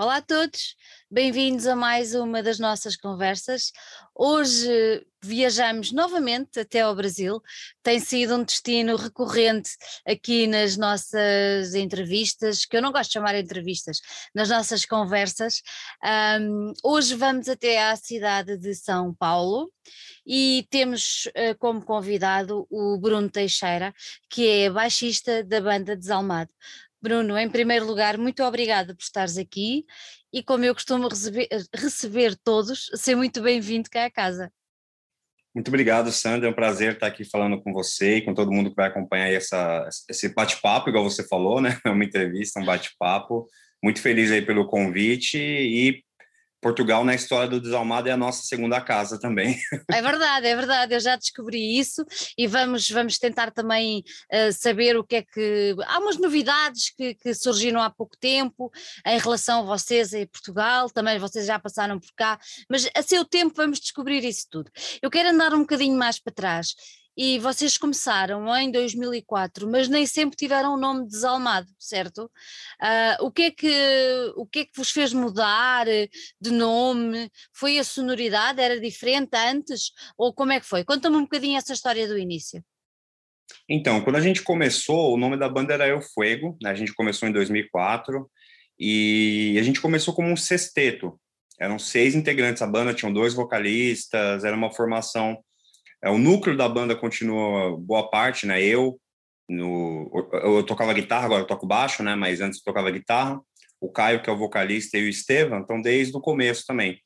Olá a todos, bem-vindos a mais uma das nossas conversas. Hoje viajamos novamente até ao Brasil. Tem sido um destino recorrente aqui nas nossas entrevistas, que eu não gosto de chamar entrevistas, nas nossas conversas. Um, hoje vamos até à cidade de São Paulo e temos uh, como convidado o Bruno Teixeira, que é baixista da banda Desalmado. Bruno, em primeiro lugar, muito obrigada por estares aqui e, como eu costumo receber, receber todos, ser muito bem-vindo cá à casa. Muito obrigado, Sandra. É um prazer estar aqui falando com você e com todo mundo que vai acompanhar essa, esse bate-papo, igual você falou, né? É uma entrevista, um bate-papo. Muito feliz aí pelo convite e Portugal na história do Desalmado é a nossa segunda casa também. É verdade, é verdade, eu já descobri isso e vamos, vamos tentar também uh, saber o que é que. Há umas novidades que, que, surgiram há pouco tempo em relação a vocês e Portugal, também vocês já passaram por cá, mas a seu tempo vamos descobrir isso tudo. Eu quero andar um bocadinho mais para trás e vocês começaram em 2004, mas nem sempre tiveram o nome desalmado, certo? Uh, o, que é que, o que é que vos fez mudar de nome? Foi a sonoridade? Era diferente antes? Ou como é que foi? Conta-me um bocadinho essa história do início. Então, quando a gente começou, o nome da banda era Eu Fuego, né? a gente começou em 2004 e a gente começou como um sexteto. Eram seis integrantes, a banda tinha dois vocalistas, era uma formação é, o núcleo da banda continua boa parte, né? Eu, no, eu tocava guitarra, agora eu toco baixo, né? Mas antes eu tocava guitarra. O Caio, que é o vocalista, e o Estevam, então desde o começo também.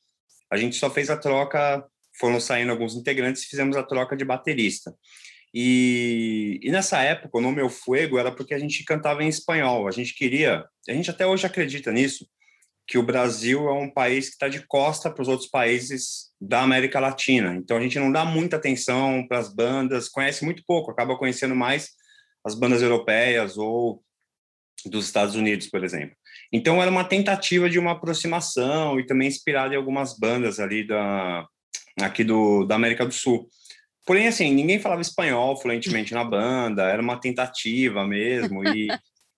A gente só fez a troca, foram saindo alguns integrantes e fizemos a troca de baterista. E, e, nessa época, o nome El Fuego era porque a gente cantava em espanhol. A gente queria, a gente até hoje acredita nisso, que o Brasil é um país que está de costa para os outros países da América Latina. Então a gente não dá muita atenção para as bandas, conhece muito pouco, acaba conhecendo mais as bandas europeias ou dos Estados Unidos, por exemplo. Então era uma tentativa de uma aproximação e também inspirada em algumas bandas ali da aqui do da América do Sul. Porém, assim, ninguém falava espanhol fluentemente na banda, era uma tentativa mesmo e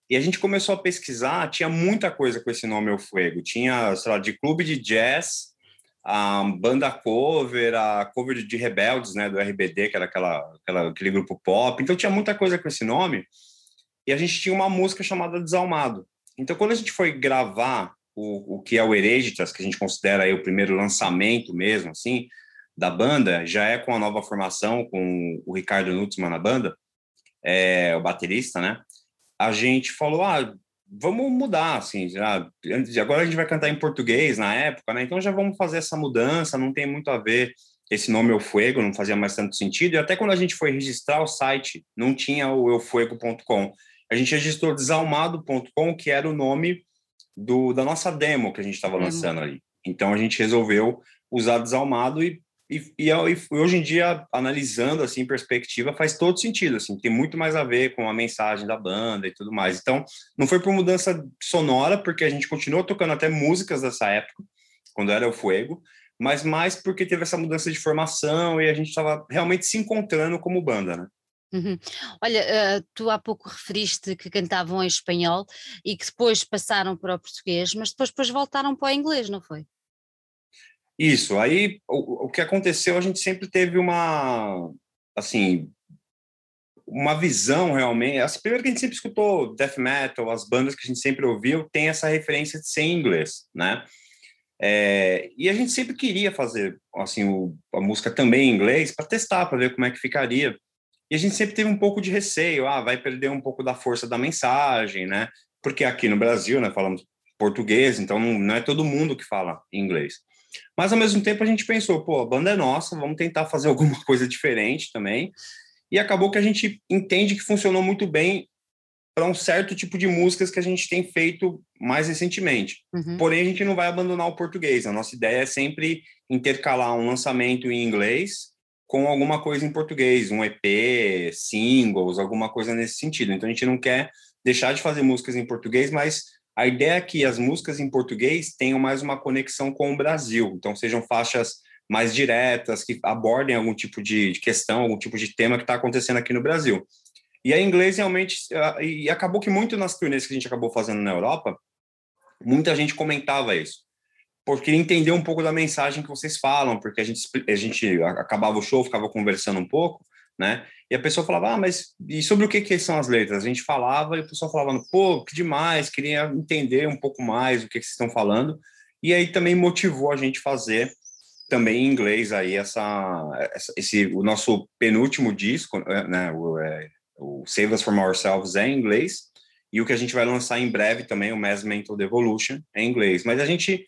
E a gente começou a pesquisar, tinha muita coisa com esse nome El Fuego. Tinha, sei lá, de clube de jazz, a banda cover, a cover de Rebeldes, né, do RBD, que era aquela, aquela, aquele grupo pop. Então tinha muita coisa com esse nome. E a gente tinha uma música chamada Desalmado. Então quando a gente foi gravar o, o que é o Hereditas, que a gente considera aí o primeiro lançamento mesmo, assim, da banda, já é com a nova formação, com o Ricardo Nutzmann na banda, é, o baterista, né? A gente falou, ah, vamos mudar, assim, já, agora a gente vai cantar em português na época, né? Então já vamos fazer essa mudança, não tem muito a ver esse nome Eu Fuego, não fazia mais tanto sentido. E até quando a gente foi registrar o site, não tinha o eufuego.com. A gente registrou desalmado.com, que era o nome do, da nossa demo que a gente estava lançando ali. Então a gente resolveu usar desalmado e e, e, e, hoje em dia, analisando assim em perspectiva, faz todo sentido, assim, tem muito mais a ver com a mensagem da banda e tudo mais. Então, não foi por mudança sonora, porque a gente continuou tocando até músicas dessa época, quando era o Fuego, mas mais porque teve essa mudança de formação e a gente estava realmente se encontrando como banda, né? Uhum. Olha, uh, tu há pouco referiste que cantavam em espanhol e que depois passaram para o português, mas depois, depois voltaram para o inglês, não foi? Isso, aí o, o que aconteceu, a gente sempre teve uma, assim, uma visão realmente. Assim, primeiro que a gente sempre escutou death metal, as bandas que a gente sempre ouviu, tem essa referência de ser inglês, né? É, e a gente sempre queria fazer assim o, a música também em inglês para testar, para ver como é que ficaria. E a gente sempre teve um pouco de receio, ah, vai perder um pouco da força da mensagem, né? Porque aqui no Brasil, né, falamos português, então não é todo mundo que fala inglês. Mas ao mesmo tempo a gente pensou, pô, a banda é nossa, vamos tentar fazer alguma coisa diferente também. E acabou que a gente entende que funcionou muito bem para um certo tipo de músicas que a gente tem feito mais recentemente. Uhum. Porém, a gente não vai abandonar o português. A nossa ideia é sempre intercalar um lançamento em inglês com alguma coisa em português, um EP, singles, alguma coisa nesse sentido. Então a gente não quer deixar de fazer músicas em português, mas a ideia é que as músicas em português tenham mais uma conexão com o Brasil, então sejam faixas mais diretas, que abordem algum tipo de questão, algum tipo de tema que está acontecendo aqui no Brasil. E a inglês realmente, e acabou que muito nas turnês que a gente acabou fazendo na Europa, muita gente comentava isso. Porque entender um pouco da mensagem que vocês falam, porque a gente, a gente acabava o show, ficava conversando um pouco, né? E a pessoa falava, ah, mas e sobre o que, que são as letras? A gente falava e o pessoal falava, pô, que demais, queria entender um pouco mais o que, que vocês estão falando. E aí também motivou a gente fazer também em inglês aí essa, essa esse o nosso penúltimo disco, né? O, é, o Save Us From Ourselves é em inglês e o que a gente vai lançar em breve também, o Mass Mental Devolution, é em inglês. Mas a gente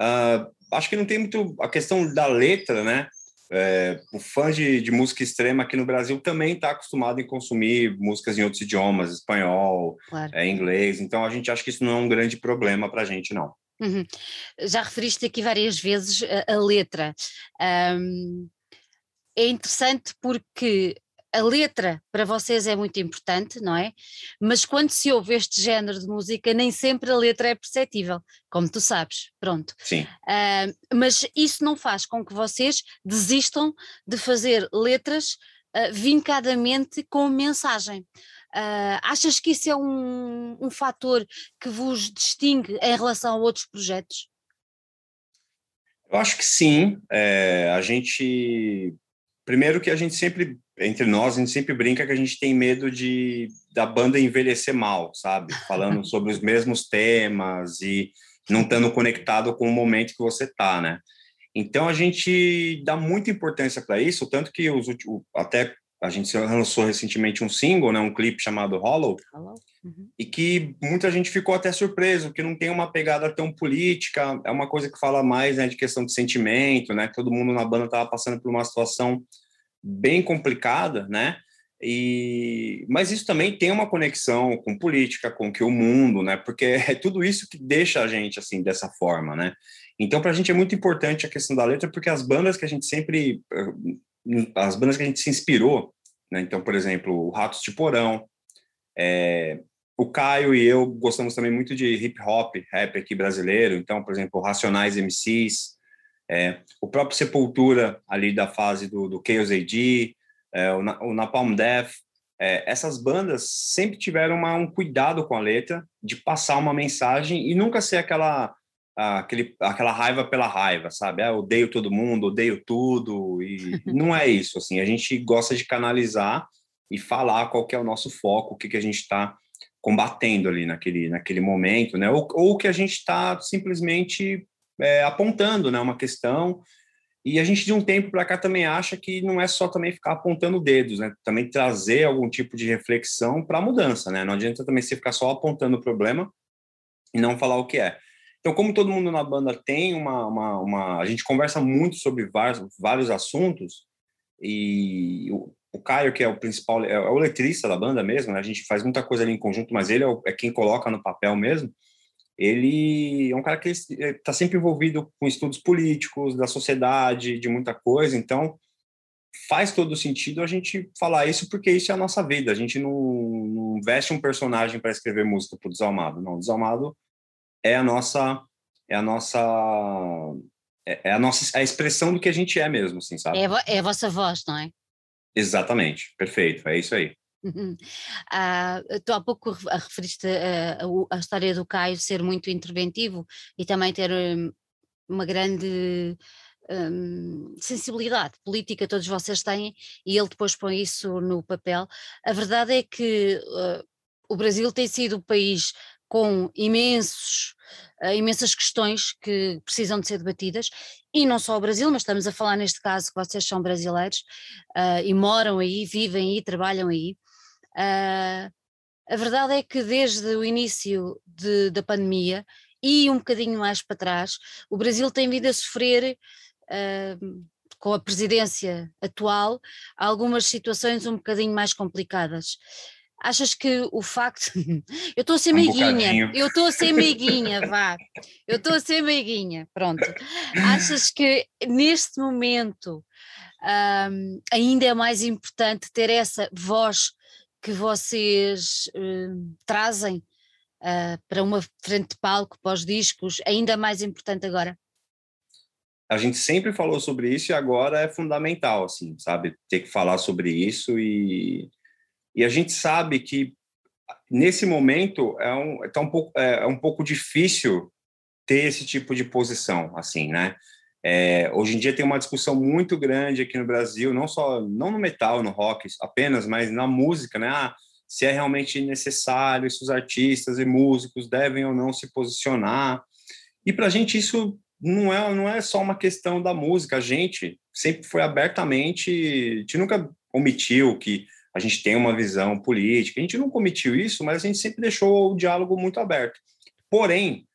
uh, acho que não tem muito a questão da letra, né? É, o fã de, de, música extrema aqui no Brasil também está acostumado em consumir músicas em outros idiomas, espanhol, claro. é, inglês. Então a gente acha que isso não é um grande problema para a gente, não. Uhum. Já referiste aqui várias vezes a, a letra. Um, é interessante porque a letra para vocês é muito importante, não é? Mas quando se ouve este género de música, nem sempre a letra é perceptível, como tu sabes, pronto. Sim. Uh, mas isso não faz com que vocês desistam de fazer letras uh, vincadamente com mensagem. Uh, achas que isso é um, um fator que vos distingue em relação a outros projetos? Eu acho que sim. É, a gente. Primeiro que a gente sempre entre nós, a gente sempre brinca que a gente tem medo de da banda envelhecer mal, sabe? Falando sobre os mesmos temas e não estando conectado com o momento que você tá, né? Então a gente dá muita importância para isso, tanto que os até a gente lançou recentemente um single, né, um clipe chamado Hollow. Uhum. e que muita gente ficou até surpreso, que não tem uma pegada tão política, é uma coisa que fala mais né, de questão de sentimento, né? Todo mundo na banda estava passando por uma situação bem complicada, né? E, mas isso também tem uma conexão com política, com que o mundo, né? Porque é tudo isso que deixa a gente assim dessa forma, né? Então, para a gente é muito importante a questão da letra, porque as bandas que a gente sempre, eh, as bandas que a gente se inspirou, né? Então, por exemplo, o Ratos de Porão, é, o Caio e eu gostamos também muito de hip hop, rap aqui brasileiro. Então, por exemplo, Racionais MCs, é, o próprio Sepultura, ali da fase do, do Chaos AD, é, o, o Napalm Death, é, essas bandas sempre tiveram uma, um cuidado com a letra, de passar uma mensagem e nunca ser aquela, aquele, aquela raiva pela raiva, sabe? Ah, odeio todo mundo, odeio tudo, e não é isso, assim, a gente gosta de canalizar e falar qual que é o nosso foco, o que, que a gente está combatendo ali naquele, naquele momento, né? Ou, ou que a gente está simplesmente é, apontando né, uma questão. E a gente, de um tempo para cá, também acha que não é só também ficar apontando dedos, né? Também trazer algum tipo de reflexão para a mudança, né? Não adianta também você ficar só apontando o problema e não falar o que é. Então, como todo mundo na banda tem uma... uma, uma a gente conversa muito sobre vários, vários assuntos e o, o Caio, que é o principal, é, o letrista da banda mesmo, né? A gente faz muita coisa ali em conjunto, mas ele é, o, é quem coloca no papel mesmo ele é um cara que está sempre envolvido com estudos políticos, da sociedade, de muita coisa, então faz todo sentido a gente falar isso porque isso é a nossa vida, a gente não, não veste um personagem para escrever música para o Desalmado, não, o Desalmado é a nossa é a nossa é, é a nossa é a expressão do que a gente é mesmo, assim, sabe? É, é a vossa voz, não é? Exatamente, perfeito, é isso aí. Ah, tu há pouco referiste a, a, a, história do Caio ser muito interventivo e também ter hum, uma grande um, sensibilidade política, todos vocês têm, e ele depois põe isso no papel. A verdade é que uh, o Brasil tem sido o país com imensos, uh, imensas questões que precisam de ser debatidas, e não só o Brasil, mas estamos a falar neste caso que vocês são brasileiros uh, e moram aí, vivem aí, trabalham aí. Uh, a verdade é que desde o início de, da pandemia e um bocadinho mais para trás, o Brasil tem vindo a sofrer, uh, com a presidência atual, algumas situações um bocadinho mais complicadas. Achas que o facto. eu estou a ser um meiguinha, eu estou a ser meiguinha, vá. Eu estou a ser meiguinha, pronto. Achas que neste momento um, ainda é mais importante ter essa voz que vocês uh, trazem uh, para uma frente de palco, para os discos, ainda mais importante agora? A gente sempre falou sobre isso e agora é fundamental, assim, sabe? Ter que falar sobre isso e, e a gente sabe que nesse momento é um, tá um, pouco, é, é um pouco difícil ter esse tipo de posição, assim, né? É, hoje em dia tem uma discussão muito grande aqui no Brasil, não só não no metal, no rock apenas, mas na música, né? Ah, se é realmente necessário, se os artistas e músicos devem ou não se posicionar. E para a gente isso não é, não é só uma questão da música, a gente sempre foi abertamente, a gente nunca omitiu que a gente tem uma visão política, a gente não comitiu isso, mas a gente sempre deixou o diálogo muito aberto. Porém,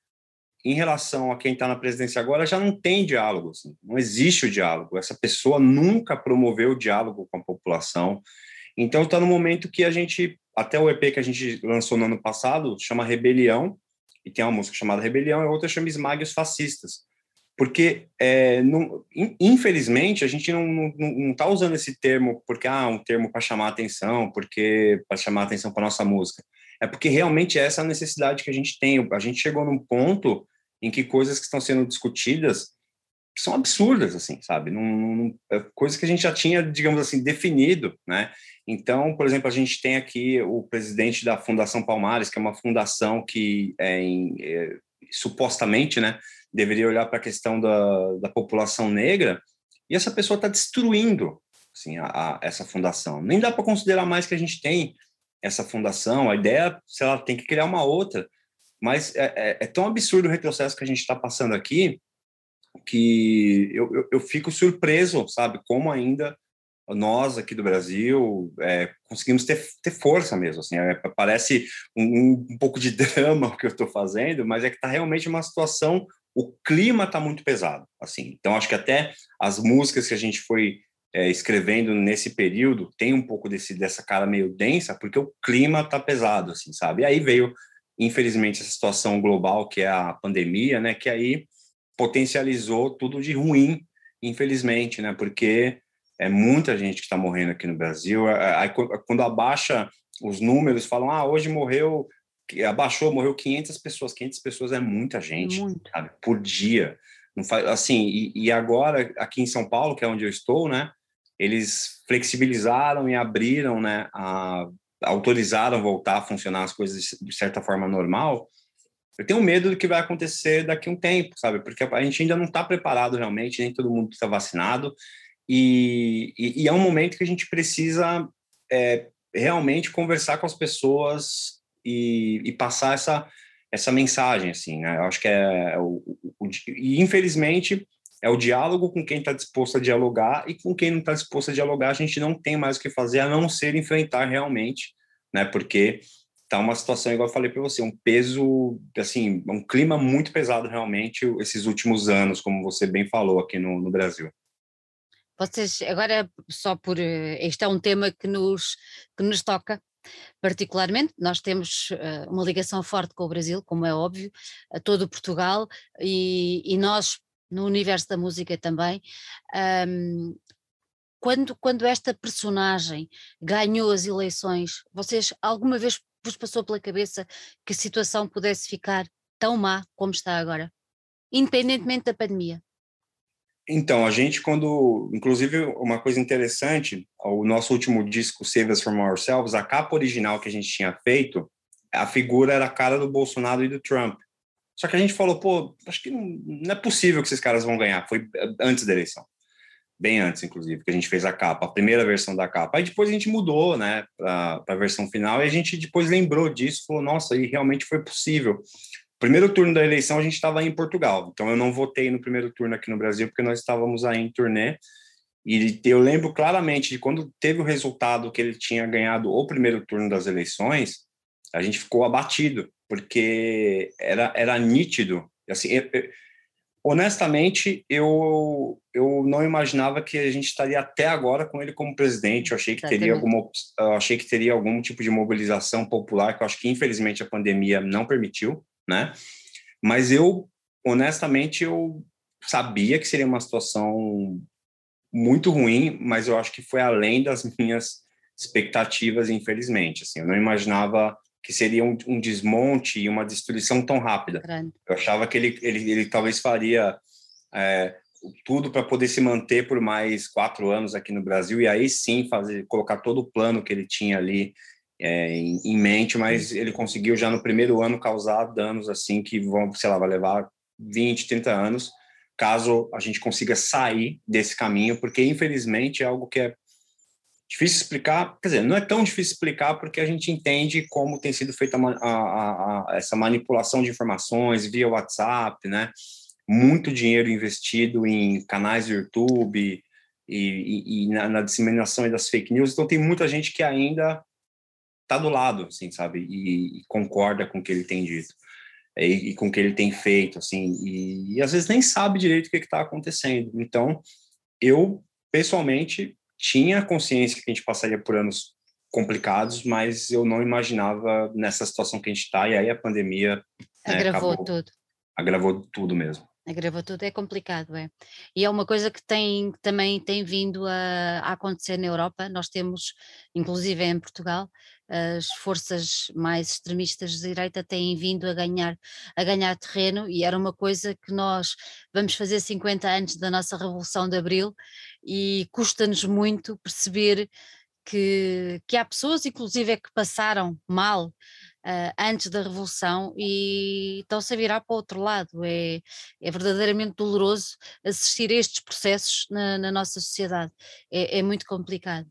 em relação a quem está na presidência agora, já não tem diálogo, assim, não existe o diálogo. Essa pessoa nunca promoveu o diálogo com a população. Então está no momento que a gente, até o EP que a gente lançou no ano passado, chama Rebelião, e tem uma música chamada Rebelião, e outra chama Esmague os Fascistas. Porque, é, não, infelizmente, a gente não está usando esse termo porque ah, um termo para chamar atenção, porque para chamar atenção para nossa música é porque realmente é essa a necessidade que a gente tem. A gente chegou num ponto em que coisas que estão sendo discutidas são absurdas, assim, sabe? Num, é coisas que a gente já tinha, digamos assim, definido, né? Então, por exemplo, a gente tem aqui o presidente da Fundação Palmares, que é uma fundação que é, em, é, supostamente, né, deveria olhar para a questão da, da população negra, e essa pessoa está destruindo assim, a, a, essa fundação. Nem dá para considerar mais que a gente tem essa fundação, a ideia, se ela tem que criar uma outra, mas é, é, é tão absurdo o retrocesso que a gente está passando aqui que eu, eu, eu, fico surpreso, sabe, como ainda nós aqui do Brasil é, conseguimos ter, ter força mesmo, assim, é, parece um, um, pouco de drama o que eu estou fazendo, mas é que está realmente uma situação, o clima está muito pesado, assim, então acho que até as músicas que a gente foi é, escrevendo nesse período tem um pouco desse, dessa cara meio densa, porque o clima tá pesado, assim, sabe? E aí veio, infelizmente, essa situação global que é a pandemia, né? Que aí potencializou tudo de ruim, infelizmente, né? Porque é muita gente que está morrendo aqui no Brasil. Aí, quando abaixa os números, falam, ah, hoje morreu, abaixou, morreu 500 pessoas. 500 pessoas é muita gente, Muito. sabe? Por dia. Não faz, assim, e, e, agora, aqui em São Paulo, que é onde eu estou, né? eles flexibilizaram e abriram, né, a, autorizaram voltar a funcionar as coisas de certa forma normal, eu tenho medo do que vai acontecer daqui a um tempo, sabe? Porque a gente ainda não está preparado realmente, nem todo mundo está vacinado, e, e, e, é um momento que a gente precisa é, realmente conversar com as pessoas e, e, passar essa, essa mensagem, assim, né? Eu acho que é, é o, o, e infelizmente é o diálogo com quem está disposto a dialogar e com quem não está disposto a dialogar, a gente não tem mais o que fazer a não ser enfrentar realmente, né? Porque tá uma situação, igual eu falei para você, um peso, assim, um clima muito pesado realmente esses últimos anos, como você bem falou aqui no, no Brasil. Vocês, agora, só por. Este é um tema que nos, que nos toca, particularmente. Nós temos uh, uma ligação forte com o Brasil, como é óbvio, a todo Portugal, e, e nós, no universo da música também. Um, quando, quando esta personagem ganhou as eleições, vocês alguma vez vos passou pela cabeça que a situação pudesse ficar tão má como está agora, independentemente da pandemia? Então, a gente, quando. Inclusive, uma coisa interessante, o nosso último disco, Save Us From Ourselves, a capa original que a gente tinha feito, a figura era a cara do Bolsonaro e do Trump. Só que a gente falou, pô, acho que não, é possível que esses caras vão ganhar. Foi antes da eleição. Bem antes, inclusive, que a gente fez a capa, a primeira versão da capa. Aí depois a gente mudou, né, para a versão final, e a gente depois lembrou disso, falou, nossa, e realmente foi possível. Primeiro turno da eleição a gente estava em Portugal, então eu não votei no primeiro turno aqui no Brasil, porque nós estávamos aí em turnê. E eu lembro claramente de quando teve o resultado que ele tinha ganhado o primeiro turno das eleições, a gente ficou abatido, porque era, era nítido. Assim, eu, eu, honestamente, eu, eu não imaginava que a gente estaria até agora com ele como presidente. Eu achei que teria alguma, eu achei que teria algum tipo de mobilização popular, que eu acho que infelizmente a pandemia não permitiu, né? Mas eu, honestamente, eu sabia que seria uma situação muito ruim, mas eu acho que foi além das minhas expectativas, infelizmente. Assim, eu não imaginava que seria um, um desmonte e uma destruição tão rápida. Grande. Eu achava que ele, ele, ele talvez faria é, tudo para poder se manter por mais quatro anos aqui no Brasil e aí sim fazer colocar todo o plano que ele tinha ali é, em, em, mente, mas ele conseguiu já no primeiro ano causar danos assim que vão, sei lá, vai levar 20, 30 anos, caso a gente consiga sair desse caminho, porque infelizmente é algo que é difícil explicar, quer dizer, não é tão difícil explicar porque a gente entende como tem sido feita a, a, a, essa manipulação de informações via WhatsApp, né? Muito dinheiro investido em canais do YouTube e, e, e na, na, disseminação das fake news, então tem muita gente que ainda está do lado, assim, sabe, e, e, concorda com o que ele tem dito e, com o que ele tem feito, assim, e, às vezes nem sabe direito o que está acontecendo. Então, eu pessoalmente tinha consciência que a gente passaria por anos complicados, mas eu não imaginava nessa situação que a gente está, e aí a pandemia né, agravou acabou, tudo. Agravou tudo mesmo. Agravou tudo, é complicado, é. E é uma coisa que tem, também tem vindo a, a acontecer na Europa, nós temos, inclusive em Portugal, as forças mais extremistas de direita têm vindo a ganhar, a ganhar terreno e era uma coisa que nós vamos fazer 50 anos da nossa Revolução de Abril e custa-nos muito perceber que, que há pessoas, inclusive, é que passaram mal uh, antes da Revolução e estão-se a virar para o outro lado. É, é verdadeiramente doloroso assistir a estes processos na, na nossa sociedade. É, é muito complicado.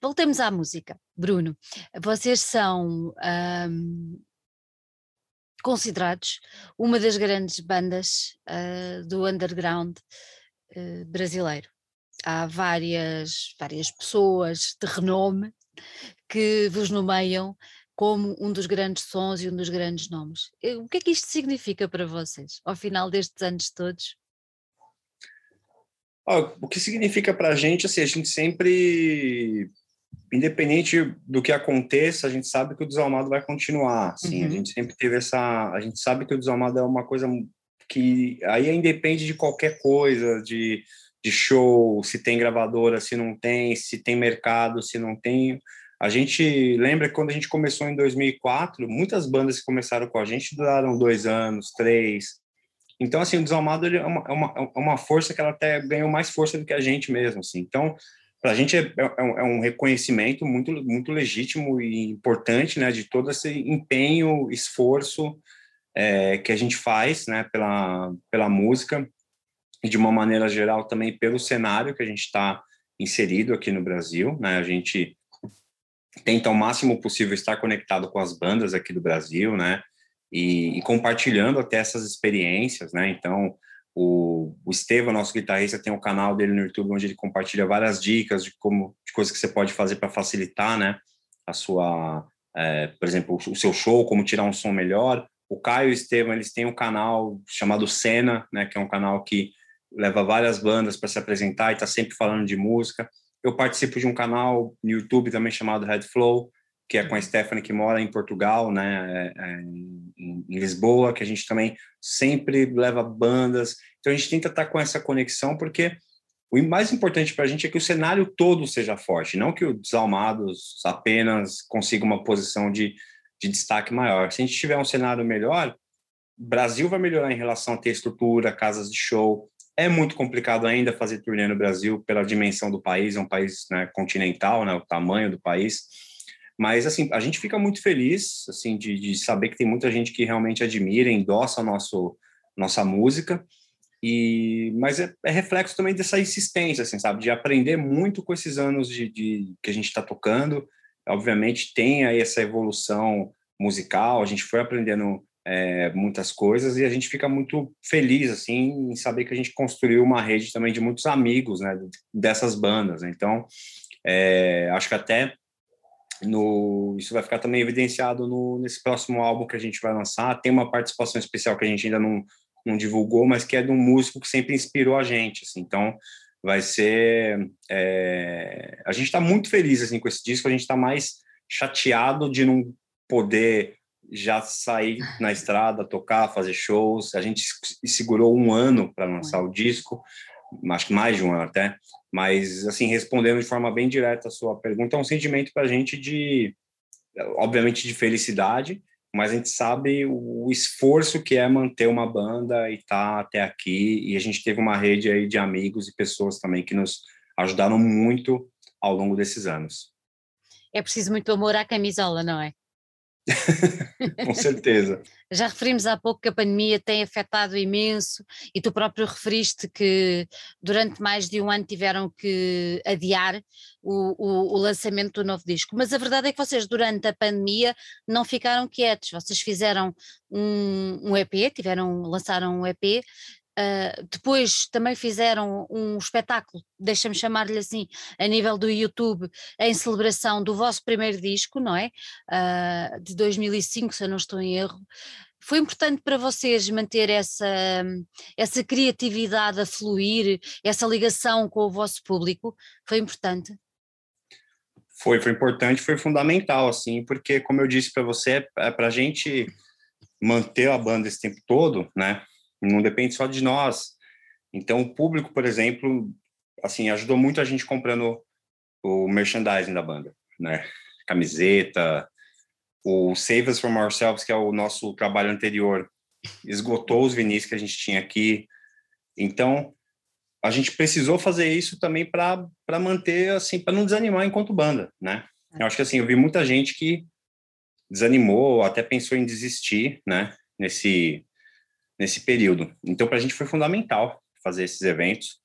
Voltemos à música. Bruno, vocês são um, considerados uma das grandes bandas uh, do underground uh, brasileiro. Há várias, várias pessoas de renome que vos nomeiam como um dos grandes sons e um dos grandes nomes. Eh, o que é que isto significa para vocês, ao final destes anos todos? o que significa para a gente, assim, a gente sempre, independente do que aconteça, a gente sabe que o Desalmado vai continuar, assim, uhum. a gente sempre teve essa, a gente sabe que o Desalmado é uma coisa que aí independe de qualquer coisa, de, de show, se tem gravadora, se não tem, se tem mercado, se não tem, a gente lembra que quando a gente começou em 2004, muitas bandas que começaram com a gente duraram dois anos, três. Então, assim, o Desalmado é uma, é, uma, é uma força que ela até ganhou mais força do que a gente mesmo, assim. Então, para a gente é, é, é, um reconhecimento muito, muito legítimo e importante, né, de todo esse empenho, esforço é, que a gente faz, né, pela, pela música e de uma maneira geral também pelo cenário que a gente está inserido aqui no Brasil, né, a gente tenta ao máximo possível estar conectado com as bandas aqui do Brasil, né? E, e compartilhando até essas experiências, né? Então, o, o Estevam, nosso guitarrista, tem um canal dele no YouTube onde ele compartilha várias dicas de como de coisas que você pode fazer para facilitar, né? A sua, é, por exemplo, o seu show, como tirar um som melhor. O Caio e o Estevam, eles têm um canal chamado Cena, né? Que é um canal que leva várias bandas para se apresentar e está sempre falando de música. Eu participo de um canal no YouTube também chamado Red Flow, que é com a Stephanie, que mora em Portugal, né, é, é, em, em, Lisboa, que a gente também sempre leva bandas. Então a gente tenta estar com essa conexão, porque o mais importante para a gente é que o cenário todo seja forte, não que os Desalmados apenas consiga uma posição de, de destaque maior. Se a gente tiver um cenário melhor, Brasil vai melhorar em relação a ter estrutura, casas de show, é muito complicado ainda fazer turnê no Brasil pela dimensão do país, é um país né, continental, né, o tamanho do país. Mas assim, a gente fica muito feliz assim de, de saber que tem muita gente que realmente admira, endossa nosso nossa música. E mas é, é reflexo também dessa insistência, assim, sabe, de aprender muito com esses anos de, de que a gente está tocando. Obviamente tem aí essa evolução musical, a gente foi aprendendo é, muitas coisas e a gente fica muito feliz assim em saber que a gente construiu uma rede também de muitos amigos né, dessas bandas. Então, é, acho que até no, isso vai ficar também evidenciado no, nesse próximo álbum que a gente vai lançar. Tem uma participação especial que a gente ainda não, não divulgou, mas que é de um músico que sempre inspirou a gente. Assim. Então, vai ser. É, a gente está muito feliz assim, com esse disco, a gente está mais chateado de não poder já sair na estrada, tocar, fazer shows. A gente segurou um ano para lançar o disco, acho que mais de um ano até. Mas, assim, respondendo de forma bem direta a sua pergunta, é um sentimento para a gente de, obviamente, de felicidade, mas a gente sabe o esforço que é manter uma banda e tá até aqui. E a gente teve uma rede aí de amigos e pessoas também que nos ajudaram muito ao longo desses anos. É preciso muito amor à camisola, não é? Com certeza. Já referimos há pouco que a pandemia tem afetado imenso e tu próprio referiste que durante mais de um ano tiveram que adiar o, o, o, lançamento do novo disco. Mas a verdade é que vocês, durante a pandemia, não ficaram quietos. Vocês fizeram um, um EP, tiveram, lançaram um EP Uh, depois também fizeram um espetáculo, deixa-me chamar-lhe assim, a nível do YouTube, em celebração do vosso primeiro disco, não é? Uh, de 2005, se eu não estou em erro. Foi importante para vocês manter essa, essa criatividade a fluir, essa ligação com o vosso público? Foi importante? Foi, foi importante, foi fundamental, assim, porque, como eu disse para você, é para a gente manter a banda esse tempo todo, né? Não depende só de nós. Então, o público, por exemplo, assim, ajudou muito a gente comprando o merchandising da banda, né? Camiseta, o Save Us From Ourselves, que é o nosso trabalho anterior, esgotou os vinis que a gente tinha aqui. Então, a gente precisou fazer isso também para manter, assim, para não desanimar enquanto banda, né? Eu acho que, assim, eu vi muita gente que desanimou, até pensou em desistir, né? Nesse, nesse período. Então, para a gente foi fundamental fazer esses eventos.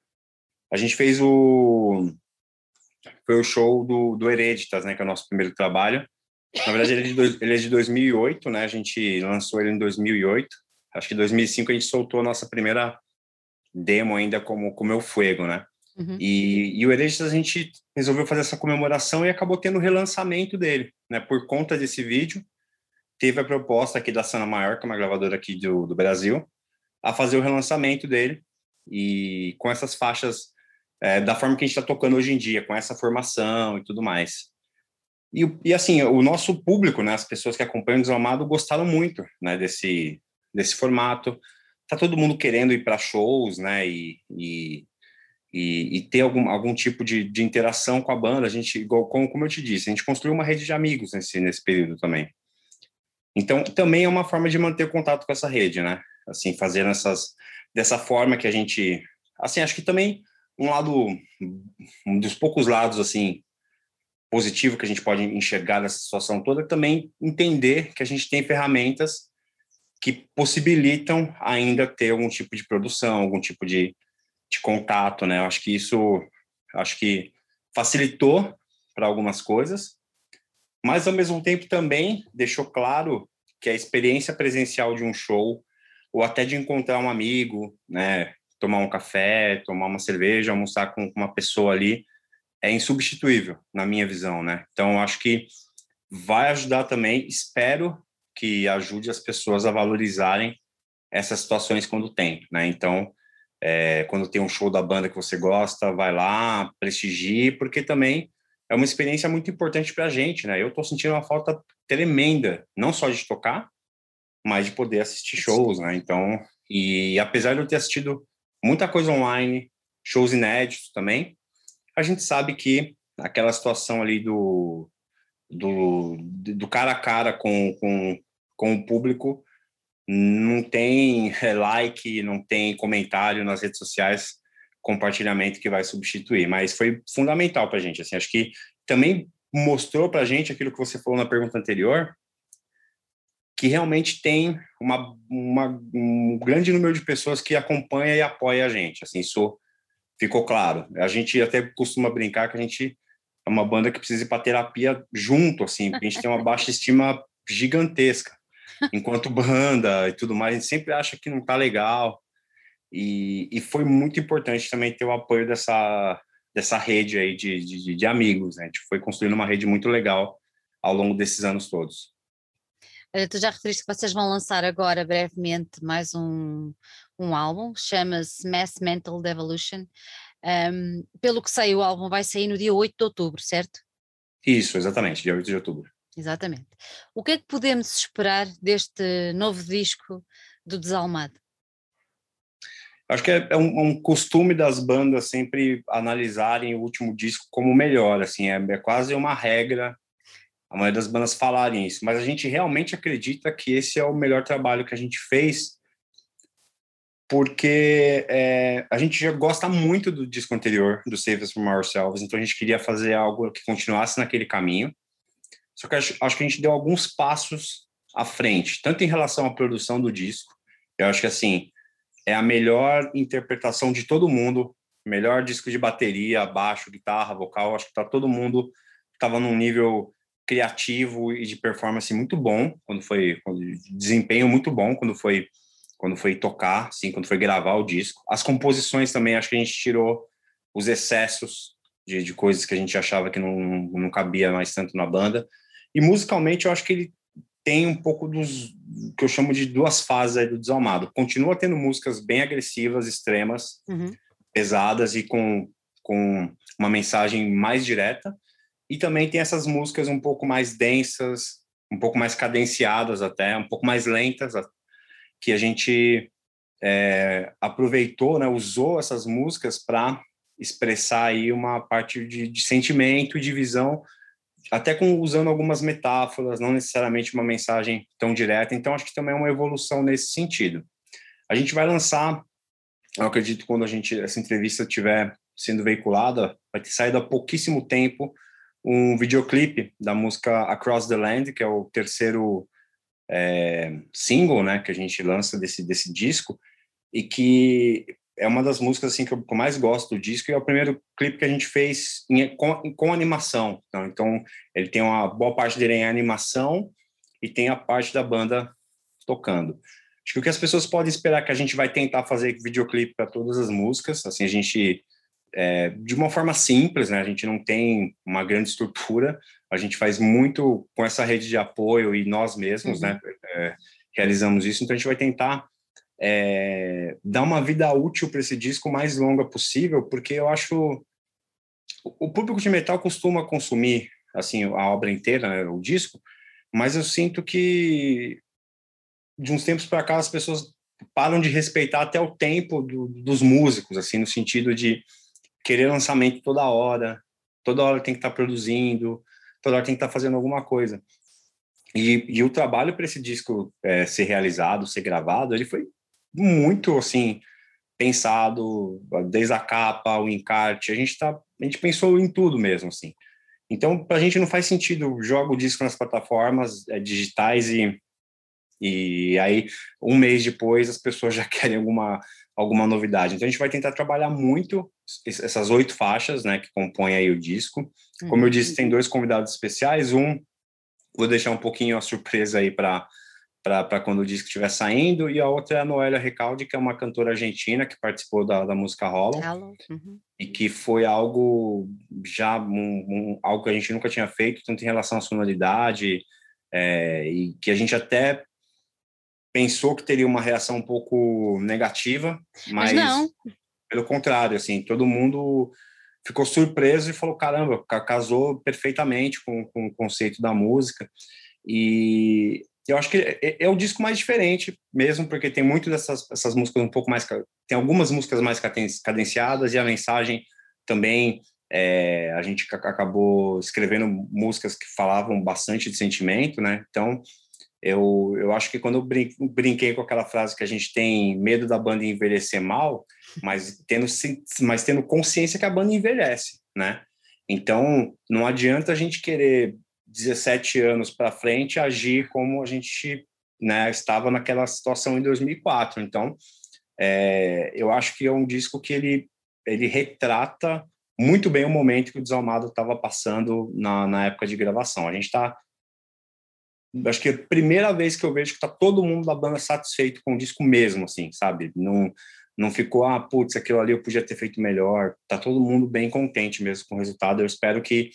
A gente fez o foi o show do, do Hereditas, né, que é o nosso primeiro trabalho. Na verdade, ele é, de dois, ele é de 2008, né? A gente lançou ele em 2008. Acho que em 2005 a gente soltou a nossa primeira demo ainda como como eu fuego, né? Uhum. E, e o Hereditas a gente resolveu fazer essa comemoração e acabou tendo o relançamento dele, né? Por conta desse vídeo, teve a proposta aqui da Sana Maior, que é uma gravadora aqui do, do Brasil, a fazer o relançamento dele e com essas faixas é, da forma que a gente está tocando hoje em dia, com essa formação e tudo mais. E, e, assim, o nosso público, né, as pessoas que acompanham o Desalmado gostaram muito né, desse, desse formato. Tá todo mundo querendo ir para shows, né, e, e, e, ter algum, algum tipo de, de interação com a banda. A gente, igual, como, como eu te disse, a gente construiu uma rede de amigos nesse, nesse período também. Então, também é uma forma de manter contato com essa rede, né? Assim, fazendo essas dessa forma que a gente, assim, acho que também um lado um dos poucos lados assim positivo que a gente pode enxergar nessa situação toda é também entender que a gente tem ferramentas que possibilitam ainda ter algum tipo de produção, algum tipo de, de contato, né? Eu acho que isso, acho que facilitou para algumas coisas, mas ao mesmo tempo também deixou claro que a experiência presencial de um show ou até de encontrar um amigo, né, tomar um café, tomar uma cerveja, almoçar com uma pessoa ali é insubstituível na minha visão, né? Então acho que vai ajudar também, espero que ajude as pessoas a valorizarem essas situações quando tem, né? Então, é, quando tem um show da banda que você gosta, vai lá, prestigie, porque também é uma experiência muito importante para a gente, né? Eu estou sentindo uma falta tremenda, não só de tocar, mas de poder assistir shows, né? Então, e apesar de eu ter assistido muita coisa online, shows inéditos também, a gente sabe que aquela situação ali do, do, do cara a cara com, com, com o público não tem like, não tem comentário nas redes sociais compartilhamento que vai substituir, mas foi fundamental para a gente. Assim, acho que também mostrou para a gente aquilo que você falou na pergunta anterior, que realmente tem uma, uma, um grande número de pessoas que acompanha e apoia a gente. Assim, isso ficou claro. A gente até costuma brincar que a gente é uma banda que precisa ir para terapia junto, assim, a gente tem uma baixa estima gigantesca. Enquanto banda e tudo mais, a gente sempre acha que não está legal. E, e foi muito importante também ter o apoio dessa, dessa rede aí de, de, de amigos. Né? A gente foi construindo uma rede muito legal ao longo desses anos todos. Tu já referiste que vocês vão lançar agora brevemente mais um, um álbum, chama-se Mass Mental Devolution. Um, pelo que sei, o álbum vai sair no dia 8 de outubro, certo? Isso, exatamente, dia 8 de outubro. Exatamente. O que é que podemos esperar deste novo disco do Desalmado? Acho que é, é, um, um, costume das bandas sempre analisarem o último disco como o melhor, assim, é, é, quase uma regra a maioria das bandas falarem isso, mas a gente realmente acredita que esse é o melhor trabalho que a gente fez, porque é, a gente já gosta muito do disco anterior, do Save Us From Ourselves, então a gente queria fazer algo que continuasse naquele caminho, Só que acho, acho que a gente deu alguns passos à frente, tanto em relação à produção do disco, eu acho que assim, é a melhor interpretação de todo mundo, melhor disco de bateria, baixo, guitarra, vocal, acho que tá todo mundo estava num nível criativo e de performance muito bom quando foi quando, desempenho muito bom quando foi quando foi tocar, sim, quando foi gravar o disco. As composições também, acho que a gente tirou os excessos de, de coisas que a gente achava que não, não cabia mais tanto na banda. E musicalmente, eu acho que ele tem um pouco dos que eu chamo de duas fases do Desalmado. Continua tendo músicas bem agressivas, extremas, uhum. pesadas e com, com uma mensagem mais direta. E também tem essas músicas um pouco mais densas, um pouco mais cadenciadas até, um pouco mais lentas, que a gente é, aproveitou, né, usou essas músicas para expressar aí uma parte de, de sentimento e de visão, até com usando algumas metáforas, não necessariamente uma mensagem tão direta. Então, acho que também é uma evolução nesse sentido. A gente vai lançar, eu acredito, quando a gente essa entrevista estiver sendo veiculada, vai ter saído há pouquíssimo tempo um videoclipe da música Across the Land, que é o terceiro é, single, né, que a gente lança desse desse disco e que é uma das músicas assim que eu mais gosto do disco e é o primeiro clipe que a gente fez em, com, com animação. Então, então, ele tem uma boa parte dele em animação e tem a parte da banda tocando. Acho que o que as pessoas podem esperar é que a gente vai tentar fazer videoclipe para todas as músicas. Assim, a gente é, de uma forma simples, né? A gente não tem uma grande estrutura, a gente faz muito com essa rede de apoio e nós mesmos, uhum. né? É, realizamos isso, então a gente vai tentar é, dar uma vida útil para esse disco mais longa possível, porque eu acho o público de metal costuma consumir assim a obra inteira, né, o disco, mas eu sinto que de uns tempos para cá as pessoas param de respeitar até o tempo do, dos músicos, assim, no sentido de querer lançamento toda hora, toda hora tem que estar tá produzindo, toda hora tem que estar tá fazendo alguma coisa. E, e o trabalho para esse disco é, ser realizado, ser gravado, ele foi muito assim pensado desde a capa, o encarte. A gente tá, a gente pensou em tudo mesmo assim. Então, para a gente não faz sentido joga o disco nas plataformas é, digitais e e aí um mês depois as pessoas já querem alguma alguma novidade. Então a gente vai tentar trabalhar muito essas oito faixas, né, que compõem aí o disco. Como eu uhum. disse, tem dois convidados especiais. Um, vou deixar um pouquinho a surpresa aí para para quando o disco estiver saindo, e a outra é a Noélia Recalde, que é uma cantora argentina que participou da, da música Hollow, uhum. e que foi algo já um, um, algo que a gente nunca tinha feito, tanto em relação à sonoridade, é, e que a gente até pensou que teria uma reação um pouco negativa, mas, mas não. pelo contrário, assim, todo mundo ficou surpreso e falou, caramba, casou perfeitamente com, com o conceito da música, e eu acho que é, é, é, o disco mais diferente mesmo, porque tem muito dessas essas músicas um pouco mais... Tem algumas músicas mais cadenciadas e a mensagem também... É, a gente acabou escrevendo músicas que falavam bastante de sentimento, né? Então, eu, eu acho que quando eu brinquei com aquela frase que a gente tem medo da banda envelhecer mal, mas tendo, mas tendo consciência que a banda envelhece, né? Então, não adianta a gente querer 17 anos para frente agir como a gente né, estava naquela situação em 2004. Então, é, eu acho que é um disco que ele, ele retrata muito bem o momento que o Desalmado estava passando na, na época de gravação. A gente está acho que é a primeira vez que eu vejo que tá todo mundo da banda satisfeito com o disco mesmo, assim, sabe? Não, não ficou, ah, putz, aquilo ali eu podia ter feito melhor. Tá todo mundo bem contente mesmo com o resultado. Eu espero que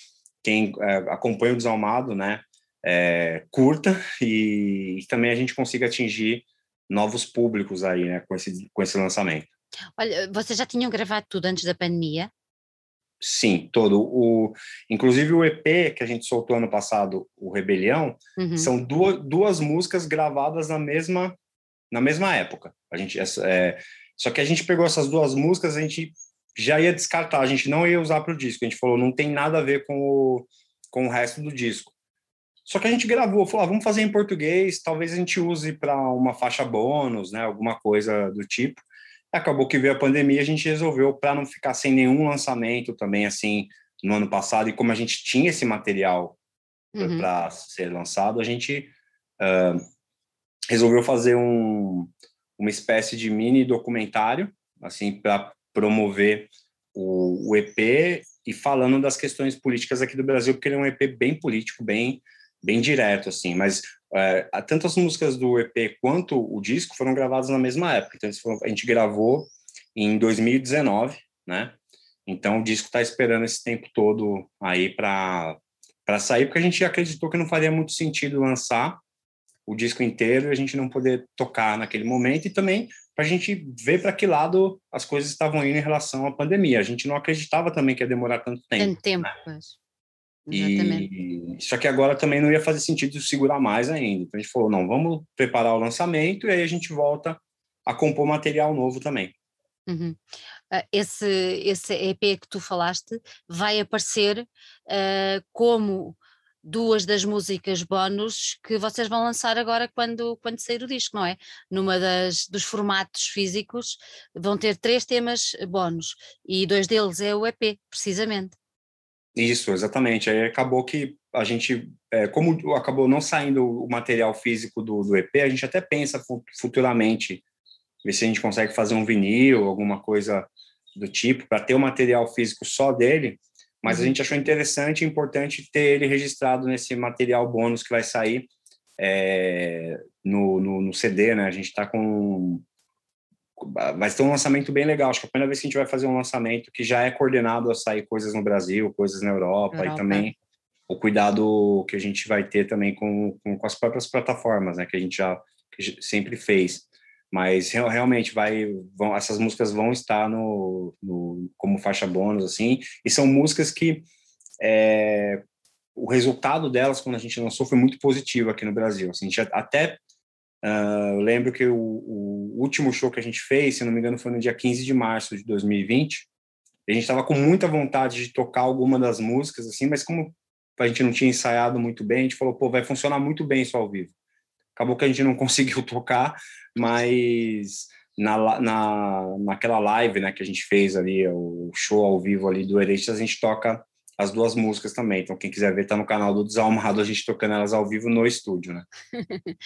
quem é, acompanha o Desalmado, né, é, curta e, e também a gente consiga atingir novos públicos aí, né, com esse, com esse lançamento. Olha, vocês já tinham gravado tudo antes da pandemia? Sim, todo. O, inclusive o EP que a gente soltou ano passado, o Rebelião, uhum. são duas, duas músicas gravadas na mesma na mesma época. A gente é, só que a gente pegou essas duas músicas, a gente já ia descartar, a gente não ia usar para o disco. A gente falou, não tem nada a ver com o, com o resto do disco. Só que a gente gravou, falou, ah, vamos fazer em português, talvez a gente use para uma faixa bônus, né, alguma coisa do tipo. Acabou que veio a pandemia, a gente resolveu para não ficar sem nenhum lançamento também assim no ano passado e como a gente tinha esse material uhum. para ser lançado, a gente uh, resolveu fazer um, uma espécie de mini documentário, assim, para promover o, o, EP e falando das questões políticas aqui do Brasil, porque ele é um EP bem político, bem bem direto, assim, mas é, tanto as músicas do EP quanto o disco foram gravadas na mesma época, então foram, a gente gravou em 2019, né, então o disco está esperando esse tempo todo aí para sair, porque a gente acreditou que não faria muito sentido lançar o disco inteiro e a gente não poder tocar naquele momento e também para a gente ver para que lado as coisas estavam indo em relação à pandemia. A gente não acreditava também que ia demorar tanto tempo. Tanto tempo, né? pois. E, só que agora também não ia fazer sentido segurar mais ainda. Então a gente falou, não, vamos preparar o lançamento e aí a gente volta a compor material novo também. Uhum. Ah, esse, esse EP que tu falaste vai aparecer uh, como duas das músicas bónus que vocês vão lançar agora quando, quando sair o disco, não é? Numa das, dos formatos físicos vão ter três temas bónus e dois deles é o EP, precisamente. Isso, exatamente. Aí acabou que a gente, é, como acabou não saindo o material físico do, do EP, a gente até pensa futuramente ver se a gente consegue fazer um vinil, alguma coisa do tipo, para ter o material físico só dele, mas a uhum. gente achou interessante e importante ter ele registrado nesse material bônus que vai sair é, no, no, no, CD, né? A gente está com vai ter um lançamento bem legal. Acho que é a primeira vez que a gente vai fazer um lançamento que já é coordenado a sair coisas no Brasil, coisas na Europa, Europa. e também o cuidado que a gente vai ter também com, com, com as próprias plataformas, né, que a gente já sempre fez. Mas realmente vai, vão, essas músicas vão estar no, no, como faixa bônus assim, e são músicas que é, o resultado delas quando a gente lançou foi muito positivo aqui no Brasil. Assim, a gente até Uh, lembro que o, o, último show que a gente fez, se não me engano, foi no dia 15 de março de 2020. A gente estava com muita vontade de tocar alguma das músicas, assim, mas como a gente não tinha ensaiado muito bem, a gente falou, pô, vai funcionar muito bem isso ao vivo. Acabou que a gente não conseguiu tocar, mas na, na, naquela live né, que a gente fez ali, o show ao vivo ali do Ereitas, a gente toca as duas músicas também. Então, quem quiser ver, tá no canal do Desalmado, a gente tocando elas ao vivo no estúdio, né?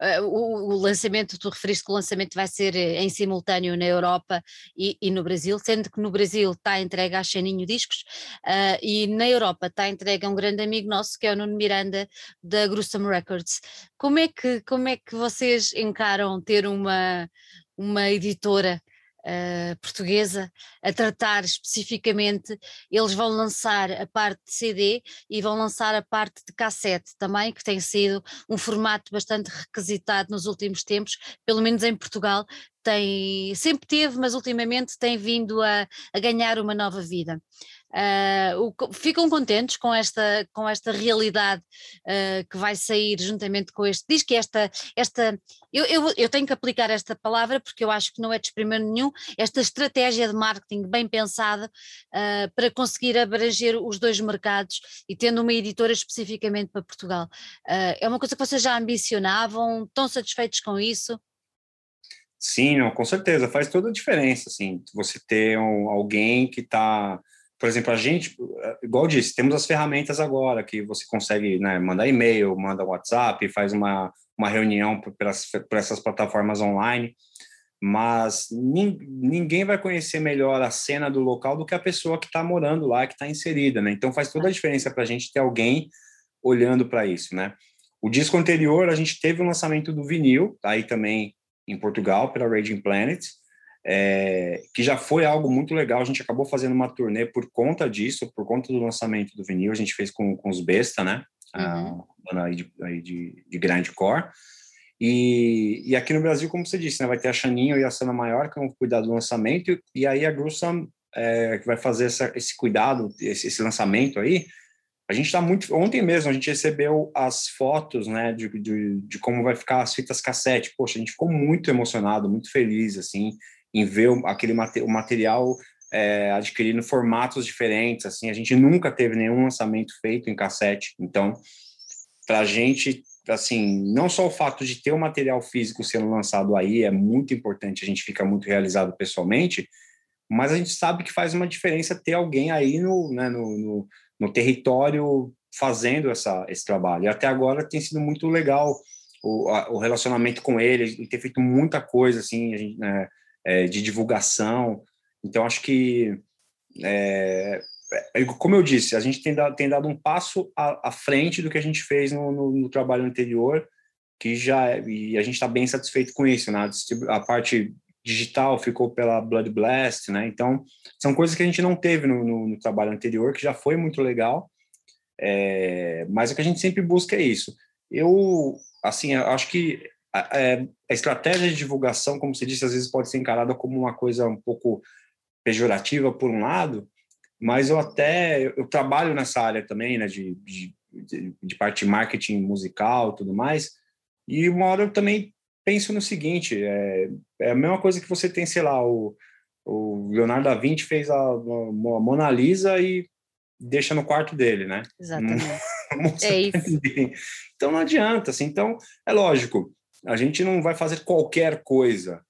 Eh, o, o, lançamento, tu referiste que o lançamento vai ser eh, em simultâneo na Europa e, e no Brasil, sendo que no Brasil está entregue a Xaninho Discos uh, e na Europa está entregue a um grande amigo nosso, que é o Nuno Miranda, da Gruesome Records. Como é que, como é que vocês encaram ter uma, uma editora uh, portuguesa a tratar especificamente, eles vão lançar a parte de CD e vão lançar a parte de cassete também, que tem sido um formato bastante requisitado nos últimos tempos, pelo menos em Portugal, tem, sempre teve, mas ultimamente tem vindo a, a ganhar uma nova vida. O, ficam contentes com esta, com esta realidade uh, que vai sair juntamente com este diz que esta, esta eu, eu, eu, tenho que aplicar esta palavra porque eu acho que não é desprimor nenhum, esta estratégia de marketing bem pensada uh, para conseguir abranger os dois mercados e tendo uma editora especificamente para Portugal. é uma coisa que vocês já ambicionavam, estão satisfeitos com isso? Sim, não, com certeza, faz toda a diferença, assim, você ter um, alguém que está por exemplo, a gente, igual eu disse, temos as ferramentas agora que você consegue né, mandar e-mail, manda WhatsApp, faz uma, uma reunião por, por essas plataformas online, mas ninguém vai conhecer melhor a cena do local do que a pessoa que está morando lá, que está inserida, né? Então faz toda a diferença para a gente ter alguém olhando para isso, né? O disco anterior a gente teve o lançamento do vinil, aí também em Portugal pela Raging Planet, é, que já foi algo muito legal. A gente acabou fazendo uma turnê por conta disso, por conta do lançamento do vinil. A gente fez com, com os Besta, né? Uhum. A aí de, aí de, de grindcore. E, e aqui no Brasil, como você disse, né, vai ter a Xaninho e a Sana Maior, que vão cuidar do lançamento, e aí a Gruesome, é, que vai fazer essa, esse cuidado, esse, esse lançamento aí, a gente está muito. Ontem mesmo a gente recebeu as fotos, né, de, de, de, como vai ficar as fitas cassete. Poxa, a gente ficou muito emocionado, muito feliz, assim em ver aquele o material é, adquirindo formatos diferentes. Assim, a gente nunca teve nenhum lançamento feito em cassete. Então, para a gente, assim, não só o fato de ter o material físico sendo lançado aí é muito importante, a gente fica muito realizado pessoalmente, mas a gente sabe que faz uma diferença ter alguém aí no, né, no, no, no território fazendo essa, esse trabalho. E até agora tem sido muito legal o, a, o relacionamento com ele, ele tem feito muita coisa assim, gente, né, é, de divulgação. Então, acho que, é, é, como eu disse, a gente tem dado, tem dado um passo à, à frente do que a gente fez no, no, no trabalho anterior, que já é, e a gente está bem satisfeito com isso, né? A parte digital ficou pela Blood Blast, né? Então, são coisas que a gente não teve no, no, no trabalho anterior, que já foi muito legal, é, mas o que a gente sempre busca é isso. Eu, assim, eu acho que a, é, a, estratégia de divulgação, como você disse, às vezes pode ser encarada como uma coisa um pouco pejorativa por um lado, mas eu até eu trabalho nessa área também, né, de, de, de, de parte de marketing musical, tudo mais. E uma hora eu também penso no seguinte: é, é a mesma coisa que você tem, sei lá, o, o Leonardo da Vinci fez a, a Mona Lisa e deixa no quarto dele, né? Exatamente. é isso. Então não adianta, assim. Então é lógico, a gente não vai fazer qualquer coisa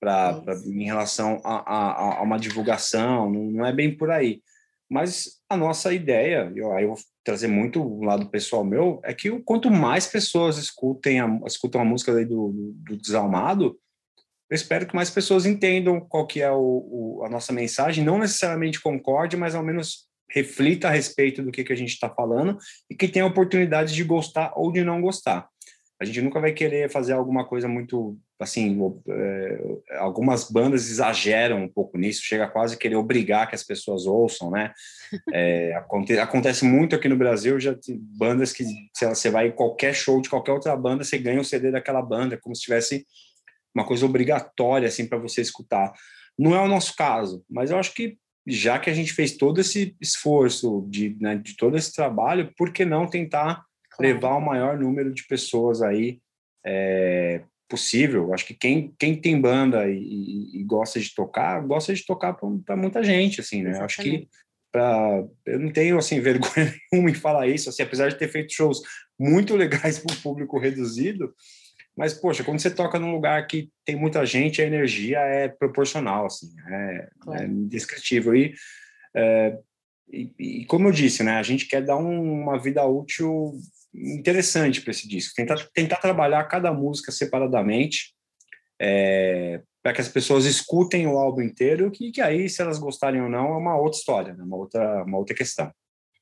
para é em relação a, a, a, uma divulgação, não, é bem por aí. Mas a nossa ideia, eu, aí eu vou trazer muito o lado pessoal meu, é que quanto mais pessoas escutem a, escutam a música do, do, do Desalmado, eu espero que mais pessoas entendam qual que é o, o, a nossa mensagem, não necessariamente concorde, mas ao menos reflita a respeito do que, que a gente está falando e que tenha a oportunidade de gostar ou de não gostar. A gente nunca vai querer fazer alguma coisa muito assim. É, algumas bandas exageram um pouco nisso, chega a quase querer obrigar que as pessoas ouçam, né? É, acontece, acontece muito aqui no Brasil, já tem bandas que se você vai em qualquer show de qualquer outra banda, você ganha o CD daquela banda, como se tivesse uma coisa obrigatória assim para você escutar. Não é o nosso caso, mas eu acho que já que a gente fez todo esse esforço de, né, de todo esse trabalho, por que não tentar claro. levar o maior número de pessoas aí é, possível? Acho que quem, quem tem banda e, e, e gosta de tocar, gosta de tocar para muita gente, assim, né? Exatamente. Acho que para eu não tenho assim vergonha nenhuma em falar isso, assim, apesar de ter feito shows muito legais para o público reduzido, mas, poxa, quando você toca num lugar que tem muita gente, a energia é proporcional, assim, é, claro. é indescritível. E, é, e, e, como eu disse, né, a gente quer dar um, uma vida útil interessante para esse disco, tentar, tentar trabalhar cada música separadamente, é, para que as pessoas escutem o álbum inteiro, que, que aí, se elas gostarem ou não, é uma outra história, né, uma, outra, uma outra questão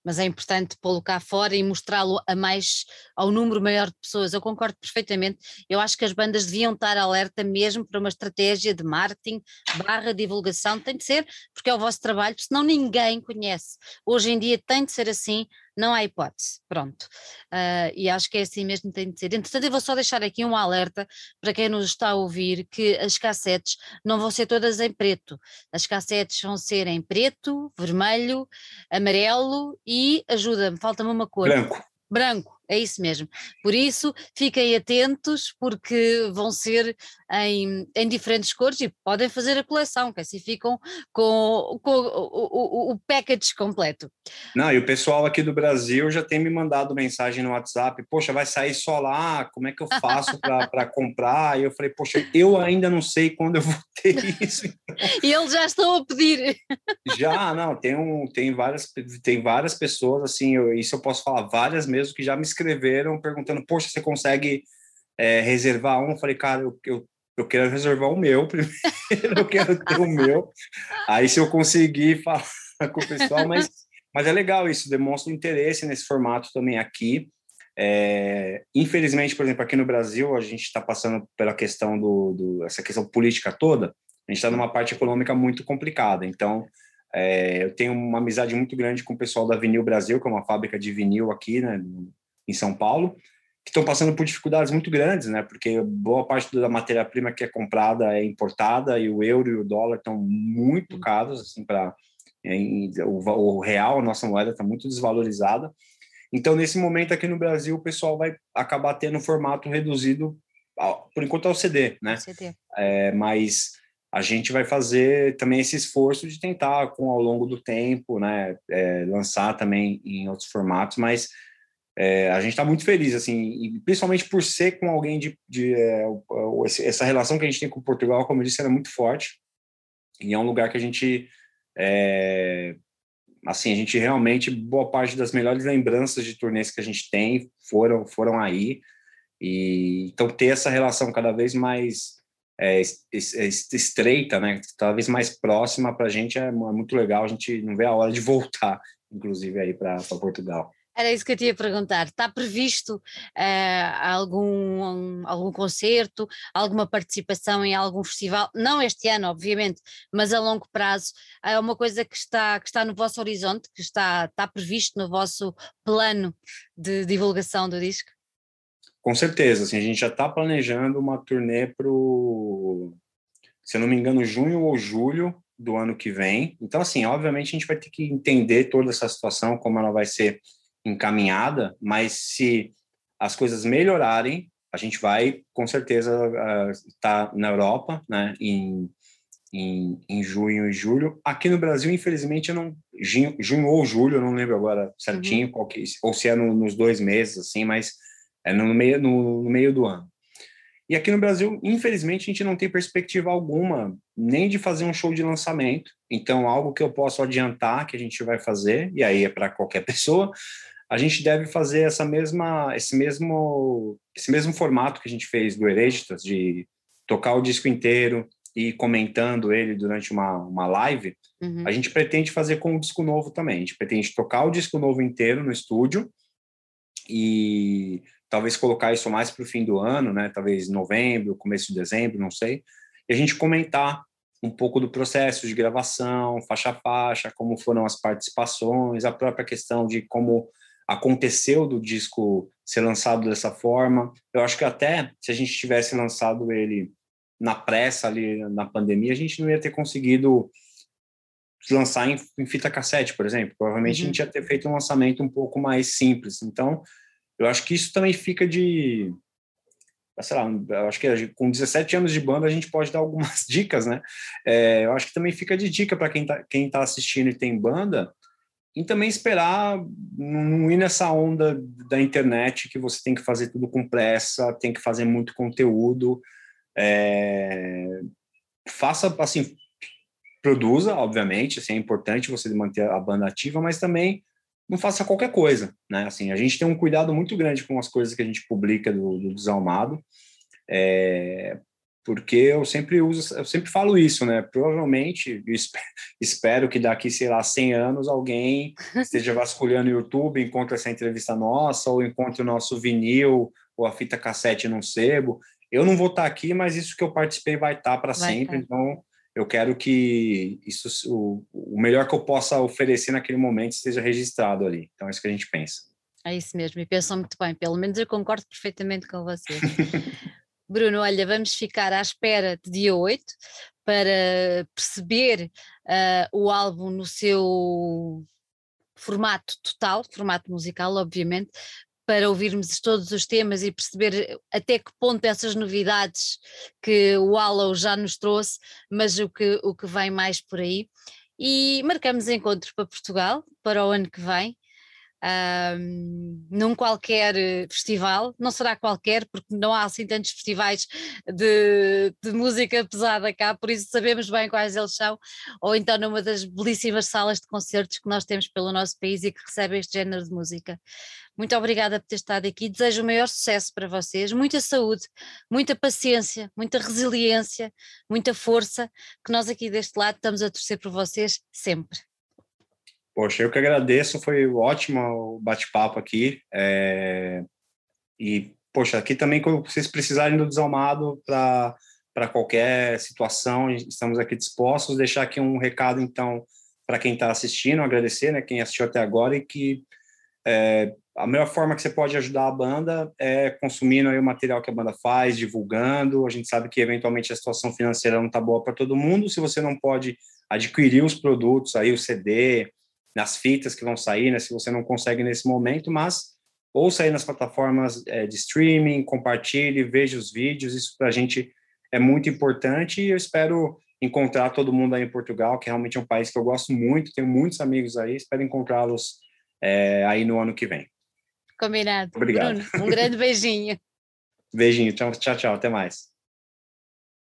mas é importante pô-lo cá fora e mostrá-lo a mais, ao número maior de pessoas. Eu concordo perfeitamente. Eu acho que as bandas deviam estar alerta mesmo para uma estratégia de marketing barra divulgação. Tem de ser, porque é o vosso trabalho, senão ninguém conhece. Hoje em dia tem de ser assim, não há hipótese, pronto. Uh, e acho que é assim mesmo que tem de ser. Entretanto, eu vou só deixar aqui um alerta para quem nos está a ouvir que as cassetes não vão ser todas em preto. As cassetes vão ser em preto, vermelho, amarelo e, ajuda-me, falta-me uma cor. Branco. Branco é isso mesmo. Por isso, fiquem atentos, porque vão ser em, em diferentes cores e podem fazer a coleção, que assim ficam com, com o, o, o package completo. Não, e o pessoal aqui do Brasil já tem me mandado mensagem no WhatsApp: Poxa, vai sair só lá, como é que eu faço para comprar? E eu falei: Poxa, eu ainda não sei quando eu vou ter isso. e eles já estão a pedir. já, não, tem, um, tem, várias, tem várias pessoas, assim, eu, isso eu posso falar, várias mesmo, que já me escreveram perguntando: Poxa, você consegue é, reservar um? Eu falei: Cara, eu, eu, eu quero reservar o meu primeiro, eu quero ter o meu. Aí, se eu conseguir falar com o pessoal, mas, mas é legal isso, demonstra interesse nesse formato também aqui. É, infelizmente, por exemplo, aqui no Brasil, a gente está passando pela questão do, do, essa questão política toda. A gente está numa parte econômica muito complicada. Então, é, eu tenho uma amizade muito grande com o pessoal da Vinil Brasil, que é uma fábrica de vinil aqui, né, em São Paulo, que estão passando por dificuldades muito grandes, né? Porque boa parte da matéria-prima que é comprada é importada e o euro e o dólar estão muito uhum. caros, assim, para o, o real, a nossa moeda está muito desvalorizada. Então, nesse momento aqui no Brasil, o pessoal vai acabar tendo formato reduzido, por enquanto, ao CD, né? CD. É, mas a gente vai fazer também esse esforço de tentar, com ao longo do tempo, né, é, lançar também em outros formatos, mas é, a gente está muito feliz, assim, principalmente por ser com alguém de, de é, essa relação que a gente tem com Portugal, como eu disse, é muito forte e é um lugar que a gente é, assim, a gente realmente, boa parte das melhores lembranças de turnês que a gente tem foram, foram aí. E então ter essa relação cada vez mais é, estreita, né, cada vez mais próxima para a gente é, é muito legal. A gente não vê a hora de voltar, inclusive aí para Portugal. Era isso que eu ia perguntar. Está previsto uh, algum, algum concerto, alguma participação em algum festival? Não este ano, obviamente, mas a longo prazo. É uma coisa que está, que está no vosso horizonte, que está, está previsto no vosso plano de divulgação do disco? Com certeza. Assim, a gente já está planejando uma turnê para o, se eu não me engano, junho ou julho do ano que vem. Então, assim, obviamente a gente vai ter que entender toda essa situação, como ela vai ser encaminhada, mas se as coisas melhorarem, a gente vai com certeza estar uh, tá na Europa, né, em, em, em, junho e julho. Aqui no Brasil, infelizmente, eu não junho, junho ou julho, eu não lembro agora certinho, uhum. que, ou se é no, nos dois meses, assim, mas é no meio, no, no meio do ano. E aqui no Brasil, infelizmente, a gente não tem perspectiva alguma nem de fazer um show de lançamento. Então, algo que eu posso adiantar que a gente vai fazer, e aí é para qualquer pessoa, a gente deve fazer essa mesma, esse mesmo, esse mesmo formato que a gente fez do Hereditas, de tocar o disco inteiro e comentando ele durante uma, uma live, uhum. a gente pretende fazer com o disco novo também. A gente pretende tocar o disco novo inteiro no estúdio e talvez colocar isso mais para o fim do ano, né? Talvez novembro, começo de dezembro, não sei. E a gente comentar um pouco do processo de gravação, faixa a faixa, como foram as participações, a própria questão de como aconteceu do disco ser lançado dessa forma. Eu acho que até se a gente tivesse lançado ele na pressa ali na pandemia, a gente não ia ter conseguido lançar em, em fita cassete, por exemplo. Provavelmente uhum. a gente ia ter feito um lançamento um pouco mais simples. Então, eu acho que isso também fica de sei lá, eu acho que com 17 anos de banda a gente pode dar algumas dicas, né? É, eu acho que também fica de dica para quem está quem tá assistindo e tem banda, e também esperar não ir nessa onda da internet que você tem que fazer tudo com pressa, tem que fazer muito conteúdo. É, faça, assim, produza, obviamente, assim, é importante você manter a banda ativa, mas também não faça qualquer coisa, né? Assim, a gente tem um cuidado muito grande com as coisas que a gente publica do, do Desalmado, é, porque eu sempre uso, eu sempre falo isso, né? Provavelmente, espero que daqui, sei lá, 100 anos alguém esteja vasculhando o YouTube, encontre essa entrevista nossa, ou encontre o nosso vinil ou a fita cassete num sebo. Eu não vou estar aqui, mas isso que eu participei vai estar para sempre. Tá. Então, eu quero que isso, o, o melhor que eu possa oferecer naquele momento esteja registrado ali. Então, é isso que a gente pensa. É isso mesmo, e pensam muito bem, pelo menos eu concordo perfeitamente com você. Bruno, olha, vamos ficar à espera de dia 8 para perceber uh, o álbum no seu formato total, formato musical, obviamente, para ouvirmos todos os temas e perceber até que ponto essas novidades que o Allo já nos trouxe, mas o que, o que vem mais por aí. E marcamos encontro para Portugal para o ano que vem um, num qualquer eh, festival, não será qualquer, porque não há assim tantos festivais de, de, música pesada cá, por isso sabemos bem quais eles são, ou então numa das belíssimas salas de concertos que nós temos pelo nosso país e que recebem este género de música. Muito obrigada por ter estado aqui, desejo o maior sucesso para vocês, muita saúde, muita paciência, muita resiliência, muita força, que nós aqui deste lado estamos a torcer por vocês sempre. Poxa, eu que agradeço, foi ótimo o bate-papo aqui. É... E, poxa, aqui também, quando vocês precisarem do Desalmado para qualquer situação, estamos aqui dispostos. Deixar aqui um recado, então, para quem está assistindo, agradecer, né, quem assistiu até agora, e que é, a melhor forma que você pode ajudar a banda é consumindo o material que a banda faz, divulgando. A gente sabe que eventualmente a situação financeira não está boa para todo mundo. Se você não pode adquirir os produtos, aí o CD, nas fitas que vão sair, né, se você não consegue nesse momento, mas ouça aí nas plataformas é, de streaming, compartilhe, veja os vídeos, isso para a gente é muito importante e eu espero encontrar todo mundo aí em Portugal, que realmente é um país que eu gosto muito, tenho muitos amigos aí, espero encontrá-los é, aí no ano que vem. Combinado. Obrigado. Bruno, um grande beijinho. Beijinho, tchau, tchau, tchau, até mais.